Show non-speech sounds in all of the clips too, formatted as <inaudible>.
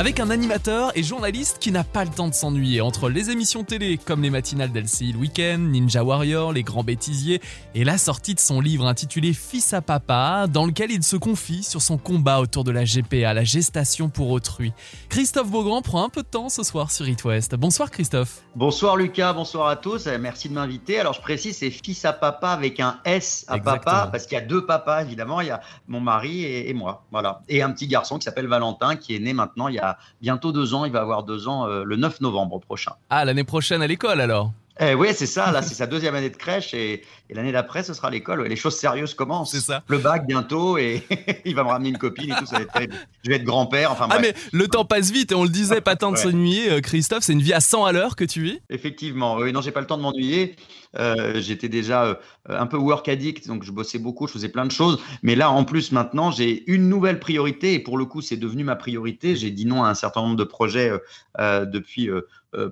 Avec un animateur et journaliste qui n'a pas le temps de s'ennuyer entre les émissions télé comme les matinales d'LCI le week-end, Ninja Warrior, Les Grands Bêtisiers et la sortie de son livre intitulé Fils à papa dans lequel il se confie sur son combat autour de la GPA, la gestation pour autrui. Christophe Beaugrand prend un peu de temps ce soir sur It West. Bonsoir Christophe. Bonsoir Lucas, bonsoir à tous, euh, merci de m'inviter. Alors je précise, c'est Fils à papa avec un S à Exactement. papa parce qu'il y a deux papas évidemment, il y a mon mari et, et moi. Voilà. Et un petit garçon qui s'appelle Valentin qui est né maintenant il y a bientôt deux ans, il va avoir deux ans euh, le 9 novembre prochain. Ah, l'année prochaine à l'école alors? Eh oui, c'est ça, là c'est sa deuxième année de crèche et, et l'année d'après ce sera l'école. Les choses sérieuses commencent. C'est ça. Le bac bientôt et <laughs> il va me ramener une copine et tout, ça va être. Je vais être grand-père, enfin Ah bref. mais le temps passe vite et on le disait, pas temps de s'ennuyer euh, Christophe, c'est une vie à 100 à l'heure que tu vis? Effectivement, oui, non, j'ai pas le temps de m'ennuyer. Euh, J'étais déjà euh, un peu work addict, donc je bossais beaucoup, je faisais plein de choses. Mais là, en plus, maintenant, j'ai une nouvelle priorité et pour le coup, c'est devenu ma priorité. J'ai dit non à un certain nombre de projets euh, depuis.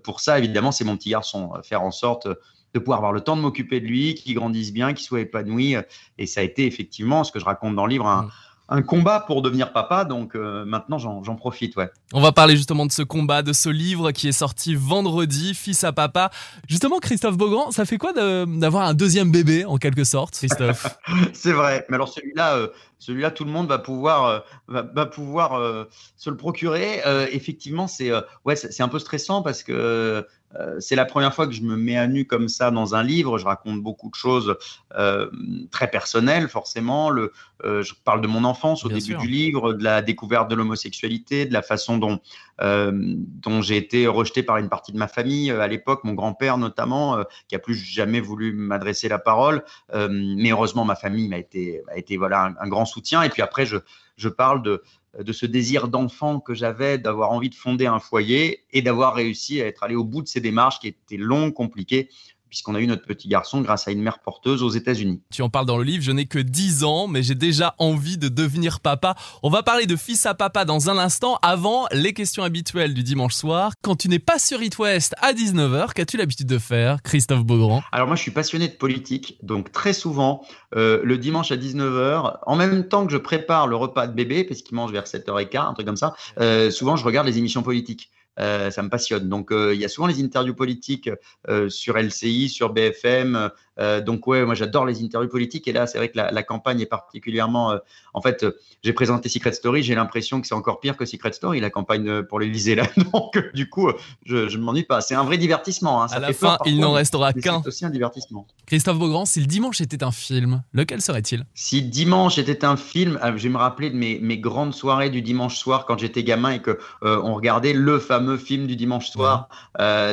pour ça, évidemment, c'est mon petit garçon. Faire en sorte de pouvoir avoir le temps de m'occuper de lui, qu'il grandisse bien, qu'il soit épanoui. Et ça a été effectivement, ce que je raconte dans le livre, un, Mm. Un combat pour devenir papa. Donc euh, maintenant, j'en profite, ouais. On va parler justement de ce combat, de ce livre qui est sorti vendredi, Fils à papa. Justement, Christophe Beaugrand, ça fait quoi de- d'avoir un deuxième bébé en quelque sorte, Christophe <laughs> C'est vrai. Mais alors celui-là, euh, celui-là, tout le monde va pouvoir, euh, va, va pouvoir euh, se le procurer. Euh, effectivement, c'est euh, ouais, c'est un peu stressant parce que euh, c'est la première fois que je me mets à nu comme ça dans un livre. Je raconte beaucoup de choses euh, très personnelles, forcément. Le, euh, je parle de mon enfance au Bien début sûr. du livre, de la découverte de l'homosexualité, de la façon dont dont j'ai été rejeté par une partie de ma famille euh, à l'époque, mon grand-père notamment, euh, qui a plus jamais voulu m'adresser la parole. Euh, mais heureusement, ma famille m'a été, m'a été voilà, un, un grand soutien. Et puis après, je, je parle de, de ce désir d'enfant que j'avais, d'avoir envie de fonder un foyer et d'avoir réussi à être allé au bout de ces démarches qui étaient longues, compliquées, puisqu'on a eu notre petit garçon grâce à une mère porteuse aux États-Unis. Tu en parles dans le livre, je n'ai que 10 ans, mais j'ai déjà envie de devenir papa. On va parler de Fils à papa dans un instant. Avant, les questions habituelles du dimanche soir. Quand tu n'es pas sur It West à 19h, qu'as-tu l'habitude de faire, Christophe Beaugrand? Alors moi, je suis passionné de politique, donc très souvent, euh, le dimanche à 19h, en même temps que je prépare le repas de bébé, parce qu'il mange vers 7h15, un truc comme ça, euh, souvent je regarde les émissions politiques. Euh, ça me passionne. Donc euh, il y a souvent les interviews politiques euh, sur LCI, sur BFM. Euh, donc ouais, moi j'adore les interviews politiques. Et là, c'est vrai que la, la campagne est particulièrement. euh, en fait, euh, j'ai présenté Secret Story. J'ai l'impression que c'est encore pire que Secret Story, la campagne pour l'Élysée là. <laughs> Donc du coup, je, ne m'ennuie pas. C'est un vrai divertissement. hein. Ça À la peur fin, il n'en restera qu'un. C'est aussi un divertissement. Christophe Beaugrand, si le dimanche était un film, lequel serait-il? Si dimanche était un film, euh, je vais me rappeler de mes, mes grandes soirées du dimanche soir quand j'étais gamin et que on regardait le fameux film du dimanche soir.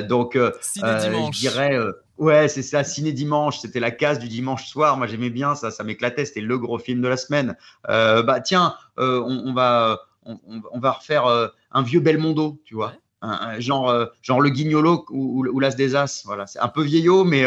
Donc, dimanche. je dirais, ouais, c'est ça, ciné dimanche. C'était la case du dimanche soir. Moi, j'aimais bien ça, ça m'éclatait. C'était le gros film de la semaine. Euh, bah tiens, euh, on, on va, on, va refaire euh, un vieux Belmondo, tu vois. Ouais. Un- un- genre, genre le Guignolo ou, ou, ou l'As des As. Voilà, c'est un peu vieillot, mais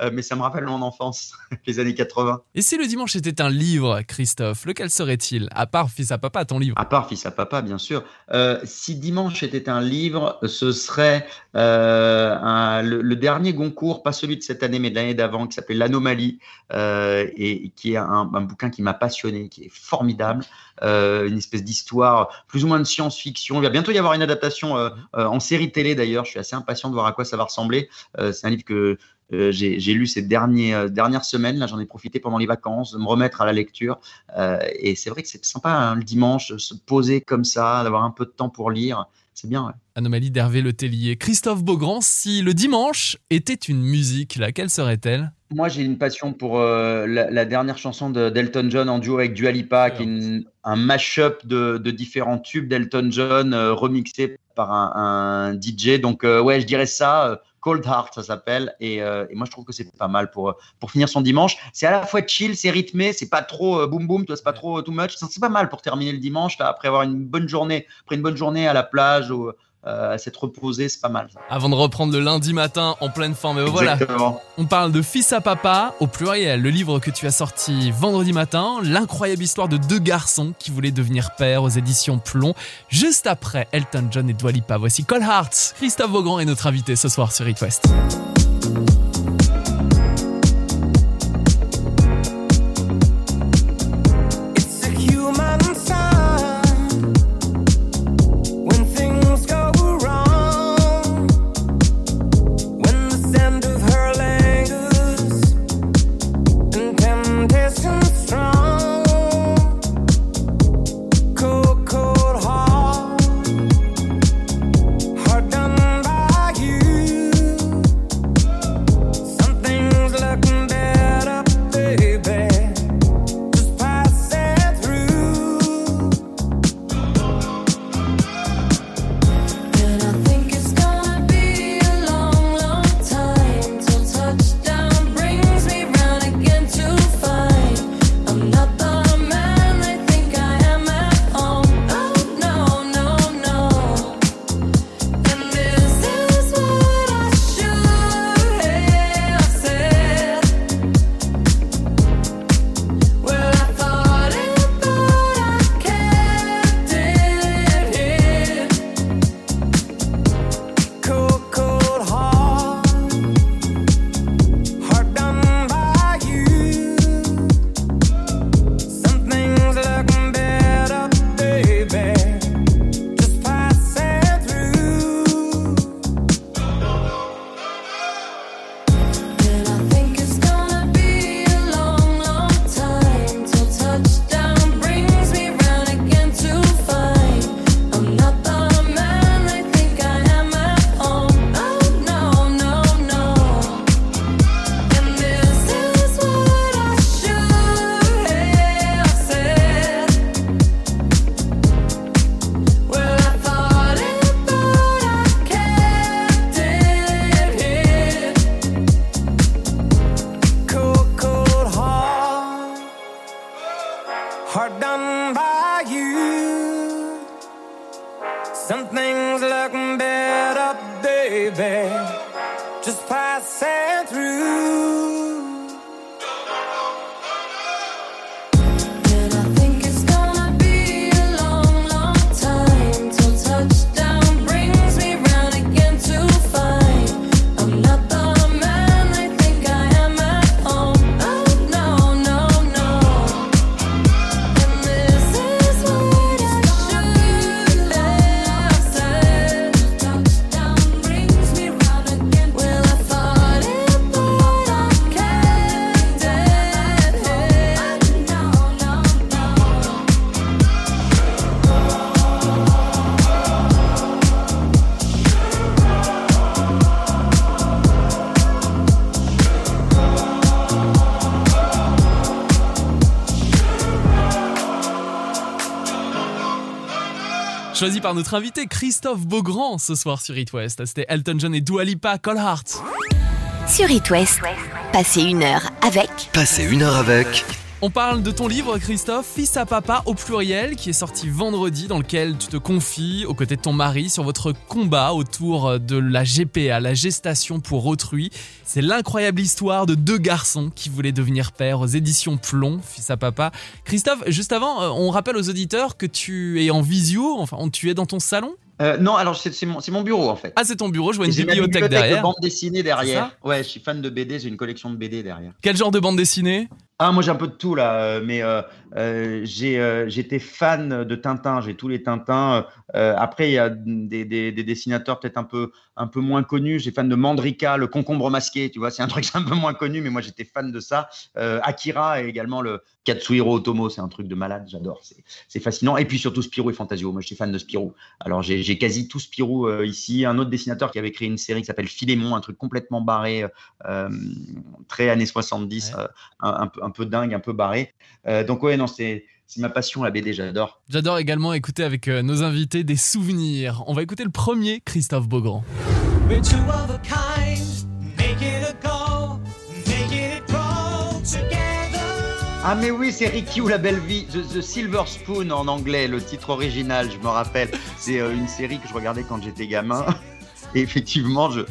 euh, mais ça me rappelle mon enfance, <laughs> les années 80. Et si le dimanche était un livre, Christophe, lequel serait-il? À part Fils à papa, ton livre. À part Fils à Papa, bien sûr. Euh, si Dimanche était un livre, ce serait euh, un- le, le dernier Goncourt, pas celui de cette année, mais de l'année d'avant, qui s'appelait L'Anomalie, et, qui est un, un bouquin qui m'a passionné, qui est formidable, une espèce d'histoire plus ou moins de science-fiction. Il va bientôt y avoir une adaptation en série télé d'ailleurs. Je suis assez impatient de voir à quoi ça va ressembler. C'est un livre que euh, j'ai lu ces derniers, euh, dernières semaines. Là, j'en ai profité pendant les vacances de me remettre à la lecture. Euh, et c'est vrai que c'est sympa hein, le dimanche, se poser comme ça, d'avoir un peu de temps pour lire. C'est bien. ouais. Anomalie d'Hervé Le Tellier. Christophe Beaugrand, si le dimanche était une musique, laquelle serait-elle? Moi, j'ai une passion pour euh, la, la dernière chanson de- d'Elton John en duo avec Dua Lipa, qui est une- un mash-up de, de différents tubes d'Elton John euh, remixés par un, un DJ. Donc, euh, ouais, je dirais ça. Euh, Cold Heart, ça s'appelle. Et, euh, et moi, je trouve que c'est pas mal pour, pour finir son dimanche. C'est à la fois chill, c'est rythmé, c'est pas trop euh, boum, toi, c'est pas trop euh, too much. C'est c'est pas mal pour terminer le dimanche, là, après avoir une bonne journée, après une bonne journée à la plage ou euh, s'être reposé, c'est pas mal. Avant de reprendre le lundi matin en pleine forme. Et voilà, Exactement. on parle de Fils à papa au pluriel, le livre que tu as sorti vendredi matin, l'incroyable histoire de deux garçons qui voulaient devenir pères aux éditions Plomb. Juste après Elton John et Dua Lipa, voici Cole Hearts. Christophe Vaugran est notre invité ce soir sur It Some things look better, baby, just pass through. Choisi par notre invité Christophe Beaugrand ce soir sur It West. C'était Elton John et Dua Lipa, Call Heart. Sur It West, passez une heure avec Passez une heure avec On parle de ton livre, Christophe, Fils à papa au pluriel, qui est sorti vendredi, dans lequel tu te confies aux côtés de ton mari sur votre combat autour de la GPA, la gestation pour autrui. C'est l'incroyable histoire de deux garçons qui voulaient devenir pères aux éditions Plomb, Fils à papa. Christophe, juste avant, euh, on rappelle aux auditeurs que tu es en visio, enfin, tu es dans ton salon? Euh, non, alors c'est mon, bureau en fait. Ah, c'est ton bureau, je vois une bibliothèque de derrière. bande dessinée derrière. Ouais, je suis fan de BD, j'ai une collection de BD derrière. Quel genre de bande dessinée? Ah, moi j'ai un peu de tout là, euh, mais euh, euh, euh, j'étais fan de Tintin, j'ai tous les Tintins. Euh, après, il y a des, des- des dessinateurs peut-être un peu, un peu moins connus. J'ai fan de Mandrika, le concombre masqué, tu vois, c'est un truc <laughs> un peu moins connu, mais moi j'étais fan de ça. Akira et également le Katsuhiro Otomo, c'est un truc de malade, j'adore, c'est, fascinant. Et puis surtout Spirou et Fantasio, moi j'étais fan de Spirou. Alors j'ai, quasi tout Spirou ici. Un autre dessinateur qui avait créé une série qui s'appelle Philémon, un truc complètement barré, très années 70, Ouais. euh, un, un peu, un peu dingue, un peu barré. Donc ouais, non, c'est c'est ma passion la BD, j'adore. J'adore également écouter avec euh, nos invités des souvenirs. On va écouter le premier, Christophe Beaugrand. Ah mais oui, c'est Ricky ou la belle vie, The, The Silver Spoon en anglais, le titre original, je me rappelle. C'est euh, une série que je regardais quand j'étais gamin. Et effectivement, je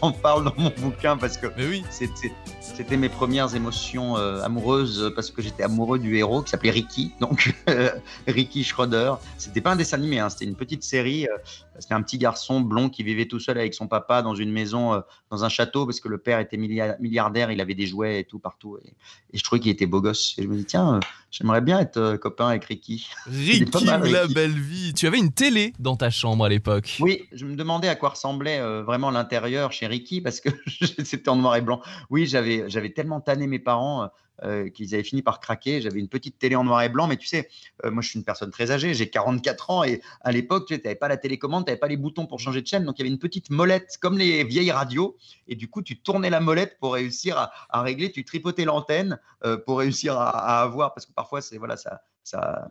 j'en parle dans mon bouquin parce que Mais oui. c'est- c'est- c'était mes premières émotions euh, amoureuses parce que j'étais amoureux du héros qui s'appelait Ricky, <laughs> donc euh, Ricky Schroeder. C'était pas un dessin animé, hein, c'était une petite série. euh, c'était un petit garçon blond qui vivait tout seul avec son papa dans une maison, euh, dans un château, parce que le père était milliard- milliardaire, il avait des jouets et tout partout. Et, et je trouvais qu'il était beau gosse. Et je me dis, tiens, euh, j'aimerais bien être euh, copain avec Ricky. <laughs> Ricky mal, la belle vie. Tu avais une télé dans ta chambre à l'époque. Oui, je me demandais à quoi ressemblait euh, vraiment l'intérieur chez Ricky parce que <laughs> c'était en noir et blanc. Oui, j'avais j'avais tellement tanné mes parents euh, qu'ils avaient fini par craquer. J'avais une petite télé en noir et blanc, mais tu sais, euh, moi je suis une personne très âgée, j'ai 44 ans et à l'époque, tu n'avais pas la télécommande, tu n'avais pas les boutons pour changer de chaîne, donc il y avait une petite molette comme les vieilles radios et du coup tu tournais la molette pour réussir à, régler, tu tripotais l'antenne euh, pour réussir à, à avoir parce que parfois c'est voilà ça.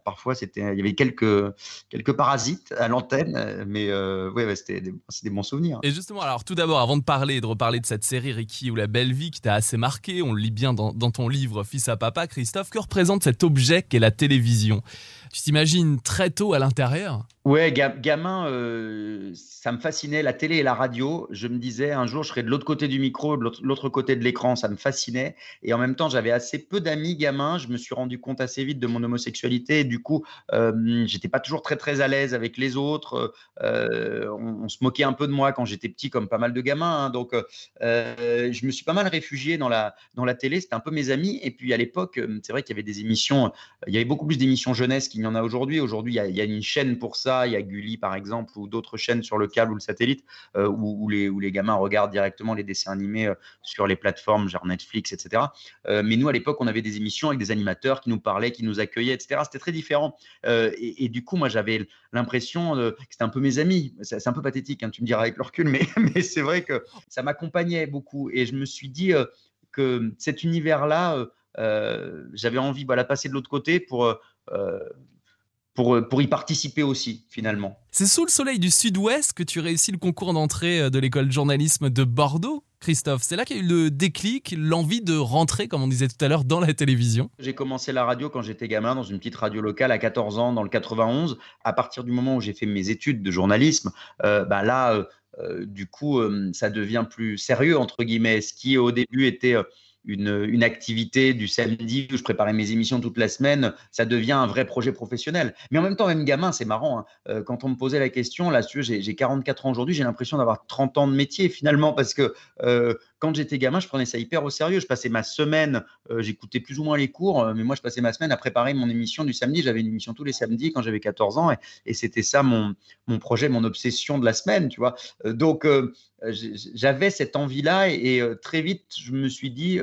Parfois, il y avait quelques, quelques parasites à l'antenne, euh, mais euh, ouais, ouais, c'était des, des bons souvenirs. Et justement, alors tout d'abord, avant de parler, de reparler de cette série Ricky ou la belle vie qui t'a assez marqué, on le lit bien dans, dans ton livre Fils à papa, Christophe, que représente cet objet qu'est la télévision? Tu t'imagines très tôt à l'intérieur Ouais, ga- gamin, euh, ça me fascinait, la télé et la radio. Je me disais, un jour, je serai de l'autre côté du micro, de l'autre- côté de l'écran, ça me fascinait. Et en même temps, j'avais assez peu d'amis gamins. Je me suis rendu compte assez vite de mon homosexualité. Du coup, euh, j'étais pas toujours très, très à l'aise avec les autres. Euh, on, se moquait un peu de moi quand j'étais petit, comme pas mal de gamins. hein. Donc, euh, je me suis pas mal réfugié dans la, dans la télé. C'était un peu mes amis. Et puis, à l'époque, c'est vrai qu'il y avait des émissions, il y avait beaucoup plus d'émissions jeunesse qu'il n'y en a aujourd'hui. Aujourd'hui, il y a- y une chaîne pour ça. Il y a Gulli, par exemple, ou d'autres chaînes sur le câble ou le satellite, euh, où, les, gamins regardent directement les dessins animés euh, sur les plateformes, genre Netflix, etc. Euh, mais nous, à l'époque, on avait des émissions avec des animateurs qui nous parlaient, qui nous accueillaient, etc. C'était très différent. Et, du coup, moi, j'avais l'impression que c'était un peu mes amis. C'est un peu pathétique, hein, tu me diras avec le recul, mais, <laughs> c'est vrai que ça m'accompagnait beaucoup. Et je me suis dit que cet univers-là, j'avais envie voilà, de passer de l'autre côté pour, pour, pour y participer aussi, finalement. C'est sous le soleil du sud-ouest que tu réussis le concours d'entrée euh, de l'école de journalisme de Bordeaux, Christophe C'est là qu'il y a eu le déclic, l'envie de rentrer, comme on disait tout à l'heure, dans la télévision. J'ai commencé la radio quand j'étais gamin dans une petite radio locale à 14 ans dans le 91. À partir du moment où j'ai fait mes études de journalisme, euh, bah là, euh, euh, du coup, euh, ça devient plus sérieux, entre guillemets. Ce qui au début était euh, une, activité du samedi où je préparais mes émissions toute la semaine, ça devient un vrai projet professionnel. Mais en même temps, même gamin, c'est marrant. hein. Euh, quand on me posait la question, là, j'ai 44 ans aujourd'hui, j'ai l'impression d'avoir 30 ans de métier finalement parce que euh, quand j'étais gamin, je prenais ça hyper au sérieux. Je passais ma semaine, euh, j'écoutais plus ou moins les cours, euh, mais moi, je passais ma semaine à préparer mon émission du samedi. J'avais une émission tous les samedis quand j'avais 14 ans et, c'était ça mon, mon projet, mon obsession de la semaine, tu vois. Euh, donc, j'avais cette envie-là et, et, très vite, je me suis dit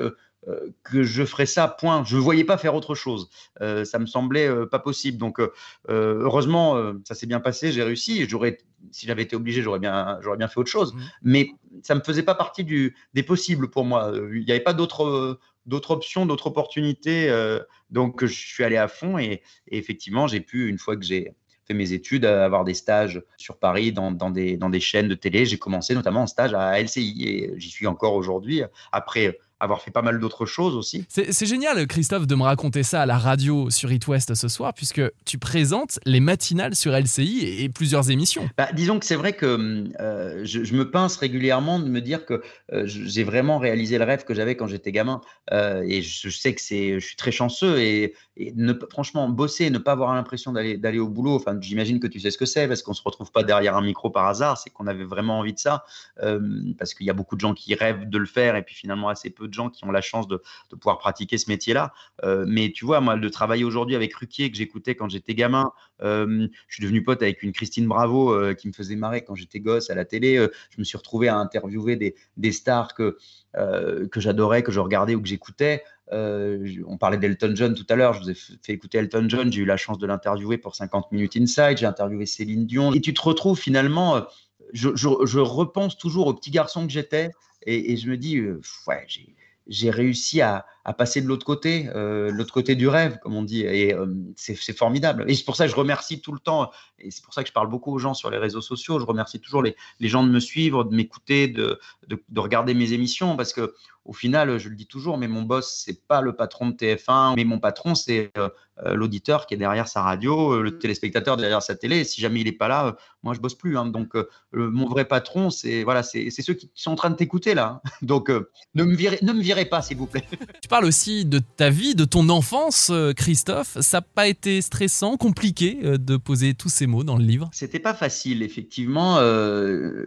que je ferais ça, point. Je ne voyais pas faire autre chose. Ça me semblait pas possible. Donc, heureusement, ça s'est bien passé, j'ai réussi. J'aurais, si j'avais été obligé, j'aurais bien, j'aurais bien fait autre chose. Mhm. Mais ça ne me faisait pas partie du, des possibles pour moi. Euh, Il n'y avait pas d'autres euh, d'autres options, d'autres opportunités. euh, donc, je suis allé à fond et, et effectivement, j'ai pu, une fois que j'ai fait mes études, avoir des stages sur Paris dans, dans des, dans des chaînes de télé. J'ai commencé notamment en stage à LCI et j'y suis encore aujourd'hui, après avoir fait pas mal d'autres choses aussi. C'est génial, Christophe, de me raconter ça à la radio sur It West ce soir, puisque tu présentes les matinales sur LCI et, et plusieurs émissions. Bah, disons que c'est vrai que euh, je, je me pince régulièrement de me dire que euh, j'ai vraiment réalisé le rêve que j'avais quand j'étais gamin. Euh, et je, je sais que c'est, je suis très chanceux et, et ne, franchement, bosser et ne pas avoir l'impression d'aller, d'aller au boulot, enfin, j'imagine que tu sais ce que c'est parce qu'on se retrouve pas derrière un micro par hasard, c'est qu'on avait vraiment envie de ça. Euh, parce qu'il y a beaucoup de gens qui rêvent de le faire et puis finalement assez peu de gens qui ont la chance de, pouvoir pratiquer ce métier-là. Euh, mais tu vois, moi, de travailler aujourd'hui avec Ruquier que j'écoutais quand j'étais gamin, euh, je suis devenu pote avec une Christine Bravo euh, qui me faisait marrer quand j'étais gosse à la télé. Je me suis retrouvé à interviewer des, stars que, que j'adorais, que je regardais ou que j'écoutais. On parlait d'Elton John tout à l'heure. Je vous ai fait écouter Elton John. J'ai eu la chance de l'interviewer pour 50 minutes inside. J'ai interviewé Céline Dion. Et tu te retrouves finalement. Je, repense toujours au petit garçon que j'étais et, je me dis, ouais, j'ai j'ai réussi à, passer de l'autre côté, euh, l'autre côté du rêve, comme on dit. Et euh, c'est formidable. Et c'est pour ça que je remercie tout le temps, et c'est pour ça que je parle beaucoup aux gens sur les réseaux sociaux. Je remercie toujours les, gens de me suivre, de m'écouter, de, de, de regarder mes émissions, parce que au final, je le dis toujours, mais mon boss, c'est pas le patron de TF1, mais mon patron, c'est euh, l'auditeur qui est derrière sa radio, euh, le téléspectateur derrière sa télé. Et si jamais il est pas là, euh, moi, je bosse plus. hein. Donc, euh, le- mon vrai patron, c'est voilà, c'est c'est ceux qui sont en train de t'écouter là. <laughs> Donc, euh, ne me virez, ne me virez pas, s'il vous plaît. <laughs> Tu parles aussi de ta vie, de ton enfance, euh, Christophe. Ça n'a pas été stressant, compliqué euh, de poser tous ces mots dans le livre? C'était pas facile, effectivement. euh,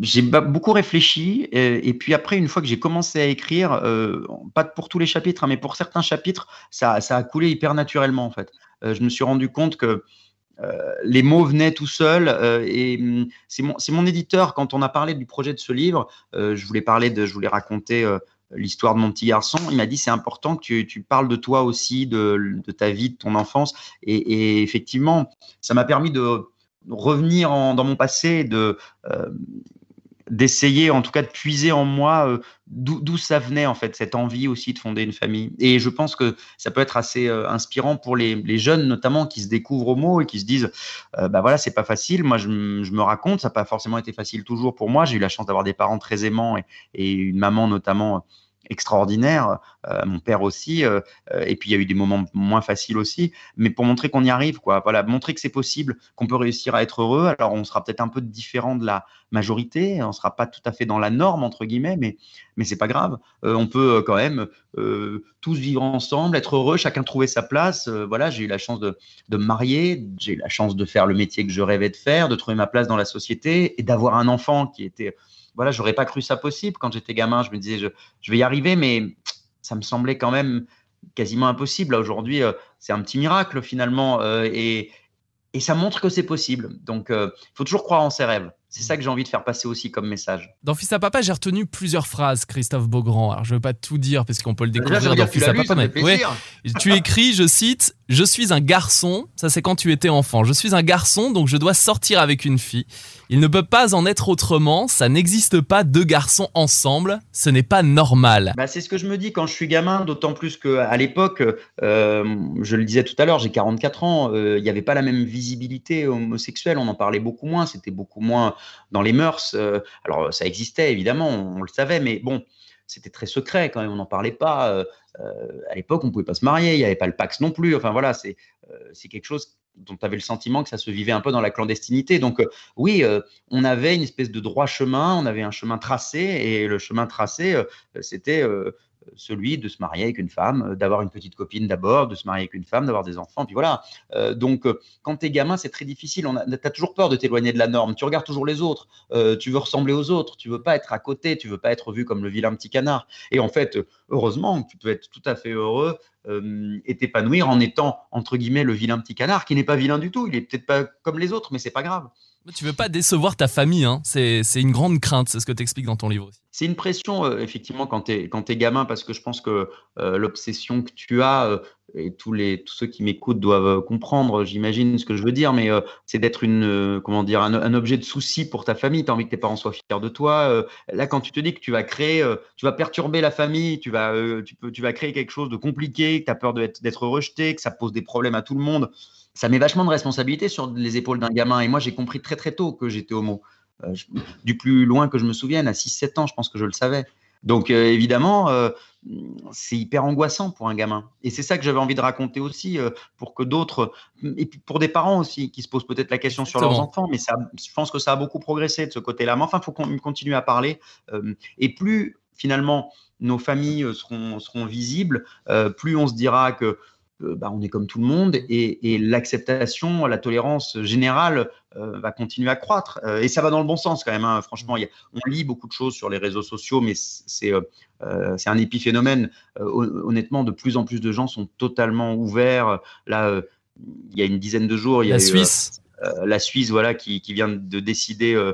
j'ai beaucoup réfléchi. Et, et puis après, une fois que j'ai commencé à écrire, euh, pas pour tous les chapitres, hein, mais pour certains chapitres, ça, ça a coulé hyper naturellement, en fait. Euh, je me suis rendu compte que euh, les mots venaient tout seuls. euh, et hum, c'est mon, éditeur, quand on a parlé du projet de ce livre, je voulais parler de, je voulais raconter l'histoire de mon petit garçon. Il m'a dit c'est important que tu, parles de toi aussi, de, ta vie, de ton enfance. Et, effectivement, ça m'a permis de revenir en- dans mon passé, de d'essayer en tout cas de puiser en moi euh, d'où ça venait en fait cette envie aussi de fonder une famille. Et je pense que ça peut être assez euh, inspirant pour les, les jeunes notamment qui se découvrent au mot et qui se disent euh, bah voilà c'est pas facile. Moi je, je me raconte ça n'a pas forcément été facile toujours pour moi. J'ai eu la chance d'avoir des parents très aimants et, une maman notamment extraordinaire euh, mon père aussi euh, euh, et puis il y a eu des moments moins faciles aussi mais pour montrer qu'on y arrive quoi voilà montrer que c'est possible qu'on peut réussir à être heureux alors on sera peut-être un peu différent de la majorité on sera pas tout à fait dans la norme entre guillemets mais mais c'est pas grave on peut quand même tous vivre ensemble être heureux chacun trouver sa place voilà j'ai eu la chance de, de me marier j'ai eu la chance de faire le métier que je rêvais de faire de trouver ma place dans la société et d'avoir un enfant qui était voilà j'aurais pas cru ça possible quand j'étais gamin je me disais je, vais y arriver mais ça me semblait quand même quasiment impossible aujourd'hui euh, c'est un petit miracle finalement euh, et et ça montre que c'est possible. Donc, il faut toujours croire en ses rêves. C'est ça que j'ai envie de faire passer aussi comme message. Dans Fils à Papa, j'ai retenu plusieurs phrases, Christophe Beaugrand. Alors, je veux pas tout dire parce qu'on peut le découvrir dans Fils à Papa. mais- ouais. Tu écris, je cite, Je suis un garçon, ça c'est quand tu étais enfant. Je suis un garçon, donc je dois sortir avec une fille. Il ne peut pas en être autrement, ça n'existe pas deux garçons ensemble, ce n'est pas normal. Bah, c'est ce que je me dis quand je suis gamin, d'autant plus qu'à l'époque, euh, je le disais tout à l'heure, j'ai 44 ans, euh, il n'y avait pas la même visibilité homosexuelle, on en parlait beaucoup moins, c'était beaucoup moins dans les mœurs. euh, alors, ça existait évidemment, on, le savait, mais bon, c'était très secret quand même, on n'en parlait pas. euh, euh, à l'époque, on ne pouvait pas se marier, il n'y avait pas le Pax non plus. Enfin voilà, c'est quelque chose dont tu avais le sentiment que ça se vivait un peu dans la clandestinité. Donc oui, on avait une espèce de droit chemin, on avait un chemin tracé, et le chemin tracé, c'était celui de se marier avec une femme, euh, d'avoir une petite copine d'abord, de se marier avec une femme, d'avoir des enfants, puis voilà. Euh, donc euh, quand tu es gamin, c'est très difficile, tu as toujours peur de t'éloigner de la norme, tu regardes toujours les autres, tu veux ressembler aux autres, tu veux pas être à côté, tu veux pas être vu comme le vilain petit canard. Et en fait, heureusement, tu peux être tout à fait heureux et t'épanouir en étant, entre guillemets, le vilain petit canard, qui n'est pas vilain du tout, il est peut-être pas comme les autres, mais c'est pas grave. Tu veux pas décevoir ta famille, hein. c'est une grande crainte, c'est ce que tu expliques dans ton livre aussi. C'est une pression, euh, effectivement, quand tu es, gamin, parce que je pense que euh, l'obsession que tu as, euh, et tous, les, tous ceux qui m'écoutent doivent comprendre, j'imagine, ce que je veux dire, mais c'est d'être une, comment dire, un, un objet de souci pour ta famille. Tu as envie que tes parents soient fiers de toi. Là, quand tu te dis que tu vas créer, tu vas perturber la famille, tu vas, tu peux, tu vas créer quelque chose de compliqué, que tu as peur d'être rejeté, que ça pose des problèmes à tout le monde, ça met vachement de responsabilité sur les épaules d'un gamin. Et moi, j'ai compris très très tôt que j'étais homo. Euh, je- du plus loin que je me souvienne, à 6-7 ans, je pense que je le savais. Donc euh, évidemment, euh, c'est hyper angoissant pour un gamin. Et c'est ça que j'avais envie de raconter aussi, pour que d'autres, et pour des parents aussi, qui se posent peut-être la question sur leurs enfants, mais ça, je pense que ça a beaucoup progressé de ce côté-là. Mais enfin, il faut qu'on continue à parler. et plus finalement nos familles seront, seront visibles, plus on se dira que bah, on est comme tout le monde et, et l'acceptation, la tolérance générale euh, va continuer à croître. Euh, et ça va dans le bon sens quand même. hein. Franchement, il y a- on lit beaucoup de choses sur les réseaux sociaux, mais c'est euh, euh, un épiphénomène. Euh, hon- honnêtement, de plus en plus de gens sont totalement ouverts. Là, euh, il y a une dizaine de jours, il y a La eu, euh, Suisse, euh, la Suisse, voilà, qui, qui vient de décider euh, euh,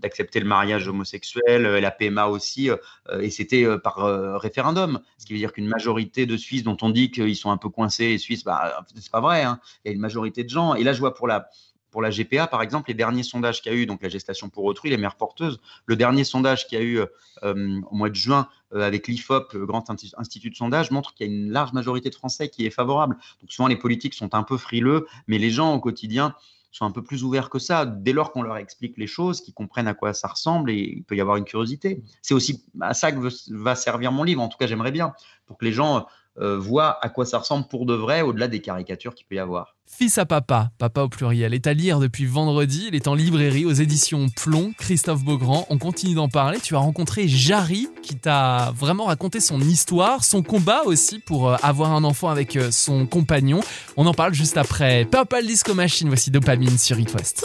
d'accepter le mariage homosexuel, euh, la PMA aussi, euh, euh, et c'était euh, par euh, référendum, ce qui veut dire qu'une majorité de Suisses dont on dit qu'ils sont un peu coincés, les Suisses, bah, c'est pas vrai, hein. il y a une majorité de gens, et là je vois pour la pour la GPA, par exemple, les derniers sondages qu'il y a eu, donc la gestation pour autrui, les mères porteuses, le dernier sondage qu'il y a eu euh, au mois de juin euh, avec l'IFOP, le Grand Insti- Institut de sondage, montre qu'il y a une large majorité de Français qui est favorable. Donc souvent les politiques sont un peu frileux, mais les gens au quotidien sont un peu plus ouverts que ça. Dès lors qu'on leur explique les choses, qu'ils comprennent à quoi ça ressemble, et il peut y avoir une curiosité. C'est aussi à ça que va servir mon livre. En tout cas, j'aimerais bien pour que les gens euh, voient à quoi ça ressemble pour de vrai, au-delà des caricatures qu'il peut y avoir. Fils à papa, papa au pluriel, est à lire depuis vendredi. Il est en librairie aux éditions Plomb. Christophe Beaugrand, on continue d'en parler. Tu as rencontré Jarry qui t'a vraiment raconté son histoire, son combat aussi pour euh, avoir un enfant avec euh, son compagnon. On en parle juste après Purple Disco Machine. Voici Dopamine sur It West.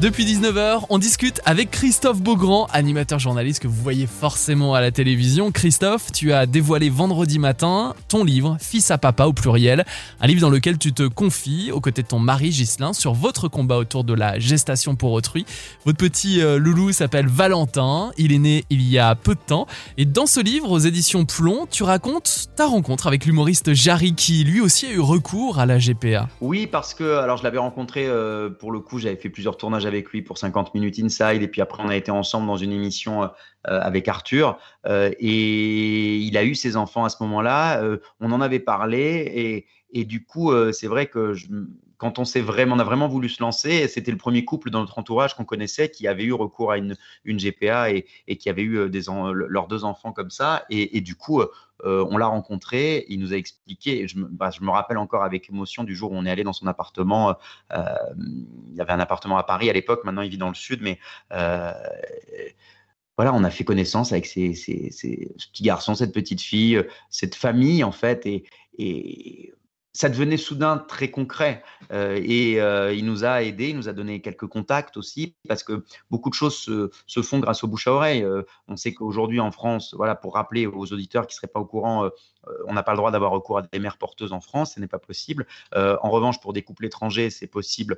Depuis 19h, on discute avec Christophe Beaugrand, animateur journaliste que vous voyez forcément à la télévision. Christophe, tu as dévoilé vendredi matin ton livre Fils à papa au pluriel, un livre dans lequel tu te confies aux côtés de ton mari Ghislain sur votre combat autour de la gestation pour autrui. Votre petit euh, loulou s'appelle Valentin, il est né il y a peu de temps et dans ce livre aux éditions Plomb, tu racontes ta rencontre avec l'humoriste Jarry qui lui aussi a eu recours à la GPA. Oui, parce que alors je l'avais rencontré euh, pour le coup, j'avais fait plusieurs tournages avec lui pour 50 minutes inside et puis après on a été ensemble dans une émission euh, avec Arthur euh, et il a eu ses enfants à ce moment-là. euh, on en avait parlé et, et du coup c'est vrai que quand on s'est vraiment, on a vraiment voulu se lancer, c'était le premier couple dans notre entourage qu'on connaissait qui avait eu recours à une, une GPA et, et qui avait eu leurs deux enfants comme ça et, et du coup euh, on l'a rencontré, il nous a expliqué, et je me, bah, je me rappelle encore avec émotion du jour où on est allé dans son appartement. euh, il avait un appartement à Paris à l'époque, maintenant il vit dans le sud, mais euh, voilà, on a fait connaissance avec ces, ces- ces- ce petit garçon, cette petite fille, cette famille en fait, et ça devenait soudain très concret. Euh, et euh, il nous a aidés, il nous a donné quelques contacts aussi, parce que beaucoup de choses se, font grâce au bouche à oreille. Euh, on sait qu'aujourd'hui en France, voilà, pour rappeler aux auditeurs qui ne seraient pas au courant, on n'a pas le droit d'avoir recours à des mères porteuses en France, ce n'est pas possible. En revanche, pour des couples étrangers, c'est possible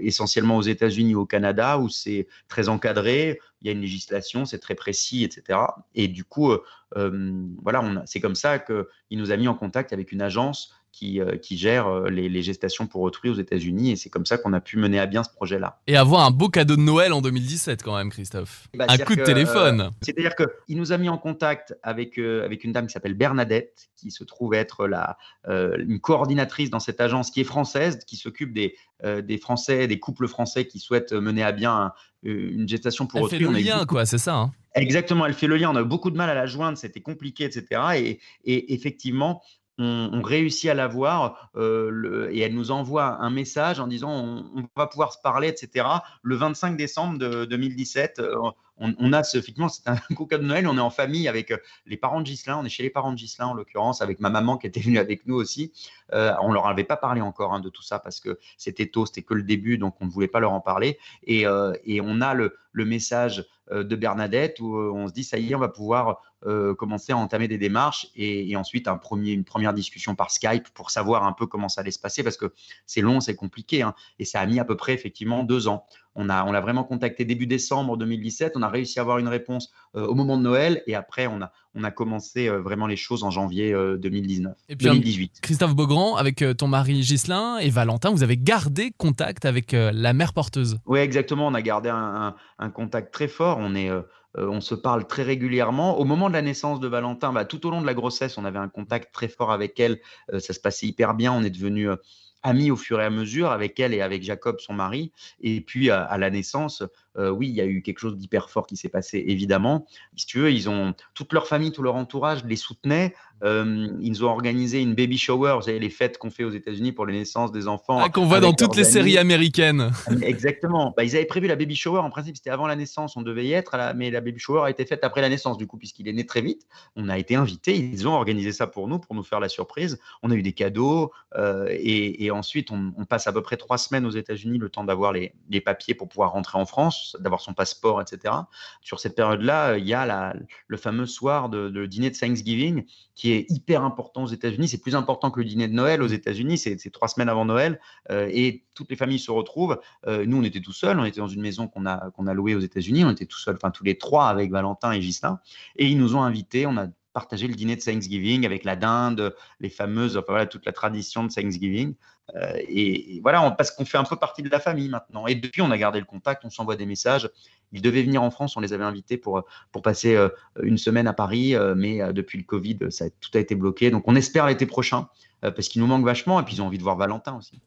essentiellement aux États-Unis ou au Canada, où c'est très encadré, il y a une législation, c'est très précis, etc. Et du coup, voilà, c'est comme ça qu'il nous a mis en contact avec une agence qui, euh, qui gère euh, les, les gestations pour autrui aux États-Unis, et c'est comme ça qu'on a pu mener à bien ce projet-là. Et avoir un beau cadeau de Noël en 2017 quand même Christophe. Bah, un c'est-à-dire coup de téléphone. C'est-à-dire qu'il nous a mis en contact avec, euh, avec une dame qui s'appelle Bernadette, qui se trouve être la, euh, une coordinatrice dans cette agence qui est française, qui s'occupe des, euh, des Français, des couples français qui souhaitent mener à bien un- une gestation pour Elle autrui. fait le On a eu lien beaucoup- quoi, c'est ça. hein. Exactement, elle fait le lien. On a eu beaucoup de mal à la joindre, c'était compliqué, etc. Et, et effectivement, on, réussit à la voir euh, et elle nous envoie un message en disant on, va pouvoir se parler, etc. Le 25 décembre de 2017, euh, on, on a ce, effectivement, c'est un <laughs> coup de Noël. On est en famille avec euh, les parents de Gislain. On est chez les parents de Gislain en l'occurrence, avec ma maman qui était venue avec nous aussi. Euh, on leur avait pas parlé encore hein, de tout ça parce que c'était tôt, c'était que le début, donc on ne voulait pas leur en parler. Et, on a le, le message de Bernadette où on se dit ça y est, on va pouvoir euh, commencer à entamer des démarches et, et ensuite un premier, une première discussion par Skype pour savoir un peu comment ça allait se passer parce que c'est long, c'est compliqué hein, et ça a mis à peu près effectivement deux ans. On a, on l'a vraiment contacté début décembre 2017, on a réussi à avoir une réponse euh, au moment de Noël et après on a, on a commencé euh, vraiment les choses en janvier euh, 2019, Et puis un- 2018. Christophe Beaugrand, avec ton mari Ghislain et Valentin, vous avez gardé contact avec la mère porteuse. Oui, exactement. On a gardé un, un- un contact très fort. On, est, on se parle très régulièrement. Au moment de la naissance de Valentin, bah, tout au long de la grossesse, on avait un contact très fort avec elle. Euh, ça se passait hyper bien. On est devenus euh, amis au fur et à mesure avec elle et avec Jacob, son mari. Et puis à la naissance, euh, oui, il y a eu quelque chose d'hyper fort qui s'est passé, évidemment. Si tu veux, ils ont toute leur famille, tout leur entourage les soutenait. Euh, ils ont organisé une baby shower, vous savez, les fêtes qu'on fait aux États-Unis pour les naissances des enfants. Ah, qu'on voit dans toutes les séries américaines. <laughs> Exactement. Bah, ils avaient prévu la baby shower. En principe, c'était avant la naissance. On devait y être, à la- mais la baby shower a été faite après la naissance, du coup, puisqu'il est né très vite. On a été invités. Ils ont organisé ça pour nous, pour nous faire la surprise. On a eu des cadeaux. euh, et, et ensuite, on, on passe à peu près trois semaines aux États-Unis, le temps d'avoir les, les papiers pour pouvoir rentrer en France, d'avoir son passeport, etc. Sur cette période-là, euh, il y a le fameux soir de, dîner de Thanksgiving qui est hyper important aux États-Unis. C'est plus important que le dîner de Noël aux États-Unis. C'est c'est trois semaines avant Noël. euh, et toutes les familles se retrouvent. Euh, nous, on était tout seuls, on était dans une maison qu'on a, qu'on a louée aux États-Unis, on était tout seuls, enfin tous les trois avec Valentin et Gislain, et ils nous ont invités, on a partagé le dîner de Thanksgiving avec la dinde, les fameuses, enfin voilà, toute la tradition de Thanksgiving. Euh, et, et voilà, on- parce qu'on fait un peu partie de la famille maintenant. Et depuis, on a gardé le contact, on s'envoie des messages. Ils devaient venir en France, on les avait invités pour, pour passer euh, une semaine à Paris, euh, mais euh, depuis le Covid, ça, a- tout a été bloqué. Donc on espère l'été prochain, euh, parce qu'il nous manque vachement, et puis ils ont envie de voir Valentin aussi.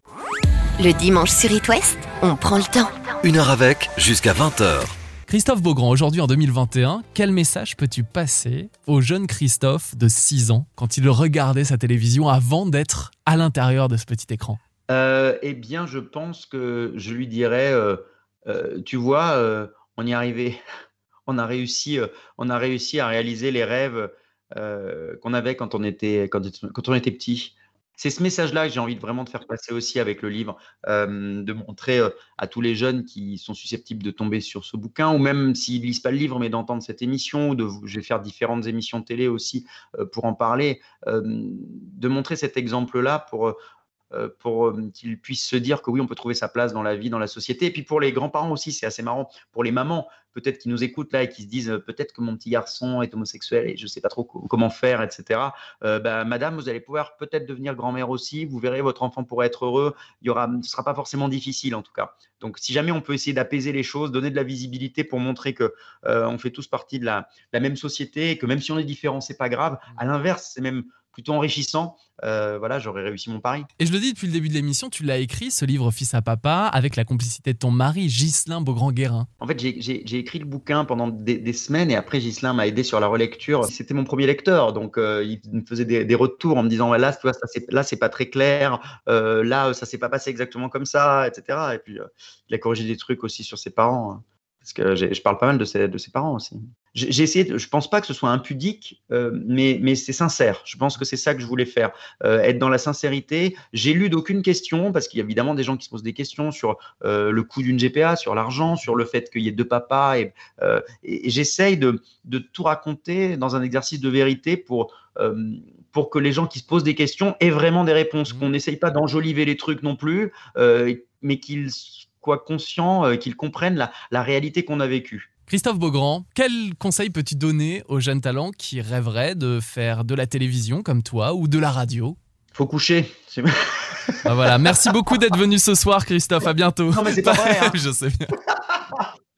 Le dimanche sur It West, on prend le temps. Une heure avec, jusqu'à 20h. Christophe Beaugrand, aujourd'hui en 2021, quel message peux-tu passer au jeune Christophe de 6 ans quand il regardait sa télévision avant d'être à l'intérieur de ce petit écran? Euh, eh bien, je pense que je lui dirais, euh, euh, tu vois, on y est arrivé, <laughs> on a réussi, on a réussi à réaliser les rêves qu'on avait quand on était petit. C'est ce message-là que j'ai envie de vraiment de faire passer aussi avec le livre, euh, de montrer euh, à tous les jeunes qui sont susceptibles de tomber sur ce bouquin, ou même s'ils lisent pas le livre, mais d'entendre cette émission, ou de, je vais faire différentes émissions télé aussi euh, pour en parler, de montrer cet exemple-là pour pour euh, qu'ils puissent se dire que oui, on peut trouver sa place dans la vie, dans la société. Et puis pour les grands-parents aussi, c'est assez marrant. Pour les mamans, peut-être qui nous écoutent là et qui se disent euh, peut-être que mon petit garçon est homosexuel et je ne sais pas trop co- comment faire, etc. Euh, bah, madame, vous allez pouvoir peut-être devenir grand-mère aussi. Vous verrez, votre enfant pourrait être heureux. Il y aura, ce ne sera pas forcément difficile en tout cas. Donc si jamais on peut essayer d'apaiser les choses, donner de la visibilité pour montrer que euh, on fait tous partie de la, même société que même si on est différent, c'est pas grave. À l'inverse, c'est même plutôt enrichissant. Euh, voilà, j'aurais réussi mon pari. Et je le dis depuis le début de l'émission, tu l'as écrit, ce livre Fils à papa, avec la complicité de ton mari, Ghislain Beaugrand-Guérin. En fait, j'ai- écrit le bouquin pendant des, des semaines et après, Ghislain m'a aidé sur la relecture. C'était mon premier lecteur, donc euh, il me faisait des, des retours en me disant là, tu vois, ça, c'est- là, c'est pas très clair, euh, là, ça s'est pas passé exactement comme ça, etc. Et puis, il a corrigé des trucs aussi sur ses parents, hein, parce que je parle pas mal de ses, de ses parents aussi. J'ai essayé, de- je pense pas que ce soit impudique, euh, mais, mais c'est sincère. Je pense que c'est ça que je voulais faire, euh, être dans la sincérité. J'ai lu d'aucune question, parce qu'il y a évidemment des gens qui se posent des questions sur euh, le coût d'une GPA, sur l'argent, sur le fait qu'il y ait deux papas. Et, j'essaye de, de tout raconter dans un exercice de vérité pour, pour que les gens qui se posent des questions aient vraiment des réponses, Mhm. qu'on n'essaye pas d'enjoliver les trucs non plus, mais qu'ils soient conscients, euh, qu'ils comprennent la, la réalité qu'on a vécue. Christophe Beaugrand, quel conseil peux-tu donner aux jeunes talents qui rêveraient de faire de la télévision comme toi ou de la radio? Faut coucher. Bah <laughs> voilà, merci beaucoup d'être venu ce soir, Christophe. À bientôt. Non, mais c'est pas vrai, hein. <laughs> Je sais bien.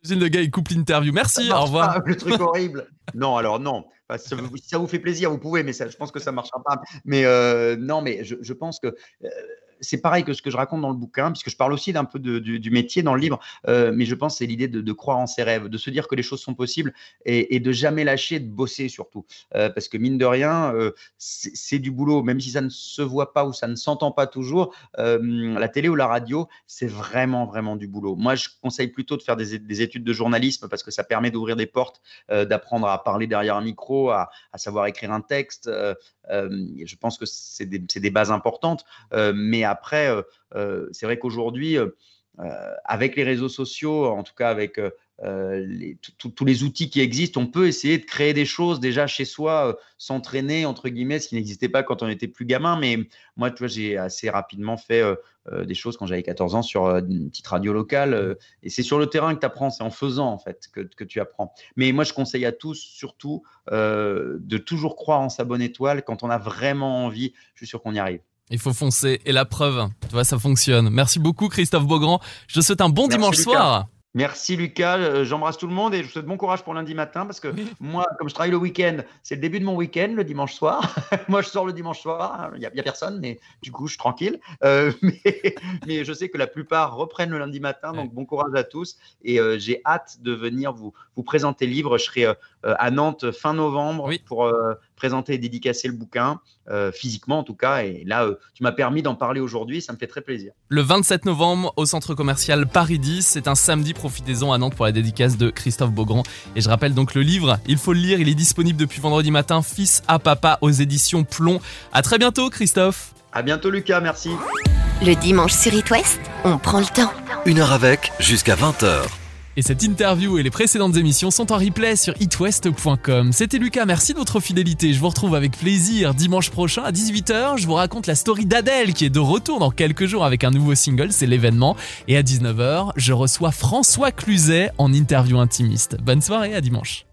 J'imagine le gars, il coupe l'interview. Merci, au revoir. pas, le truc <laughs> horrible. Non, alors non. Enfin, si ça vous- si ça vous fait plaisir, vous pouvez, mais ça, je pense que ça marchera pas. Mais euh, non, mais je, je pense que euh, c'est pareil que ce que je raconte dans le bouquin, puisque je parle aussi d'un peu du, métier dans le livre. euh, mais je pense que c'est l'idée de, croire en ses rêves, de se dire que les choses sont possibles et, de jamais lâcher, de bosser surtout. Euh, parce que mine de rien, euh, c'est du boulot, même si ça ne se voit pas ou ça ne s'entend pas toujours. la télé ou la radio, c'est vraiment, vraiment du boulot. Moi, je conseille plutôt de faire des, des études de journalisme parce que ça permet d'ouvrir des portes, d'apprendre à parler derrière un micro, à savoir écrire un texte. Euh, je pense que c'est des, bases importantes. Euh, mais après, euh, c'est vrai qu'aujourd'hui, avec les réseaux sociaux, en tout cas avec les- tout- tous les outils qui existent, on peut essayer de créer des choses déjà chez soi, euh, s'entraîner, entre guillemets, ce qui n'existait pas quand on était plus gamin. Mais moi, tu vois, j'ai assez rapidement fait euh, euh, des choses quand j'avais 14 ans sur euh, une petite radio locale. euh, et c'est sur le terrain que tu apprends, c'est en faisant, en fait, que, que tu apprends. Mais moi, je conseille à tous, surtout, euh, de toujours croire en sa bonne étoile. Quand on a vraiment envie, je suis sûr qu'on y arrive. Il faut foncer. Et la preuve, tu vois, ça fonctionne. Merci beaucoup, Christophe Beaugrand. Je te souhaite un bon Merci, dimanche Lucas. soir. Merci Lucas, Euh, j'embrasse tout le monde et je vous souhaite bon courage pour lundi matin parce que Oui. moi, comme je travaille le week-end, c'est le début de mon week-end, le dimanche soir. <laughs> moi, je sors le dimanche soir, il n'y a, personne, mais du coup, je suis tranquille. Euh, <laughs> mais, mais je sais que la plupart reprennent le lundi matin, donc bon courage à tous et euh, j'ai hâte de venir vous, vous présenter le livre. Je serai euh, à Nantes fin novembre Oui. pour présenter et dédicacer le bouquin, euh, physiquement en tout cas. Et là, euh, tu m'as permis d'en parler aujourd'hui, ça me fait très plaisir. Le 27 novembre au centre commercial Paris 10. C'est un samedi. Profitez-en à Nantes pour la dédicace de Christophe Beaugrand. Et je rappelle donc le livre, il faut le lire. Il est disponible depuis vendredi matin. Fils à papa aux éditions Plomb. À très bientôt, Christophe. À bientôt Lucas, merci. Le dimanche sur It West, on prend le temps. Une heure avec jusqu'à 20h. Et cette interview et les précédentes émissions sont en replay sur itwest.com. C'était Lucas, merci de votre fidélité. Je vous retrouve avec plaisir dimanche prochain à 18h. Je vous raconte la story d'Adèle qui est de retour dans quelques jours avec un nouveau single, c'est l'événement. Et à 19h, je reçois François Cluzet en interview intimiste. Bonne soirée, à dimanche.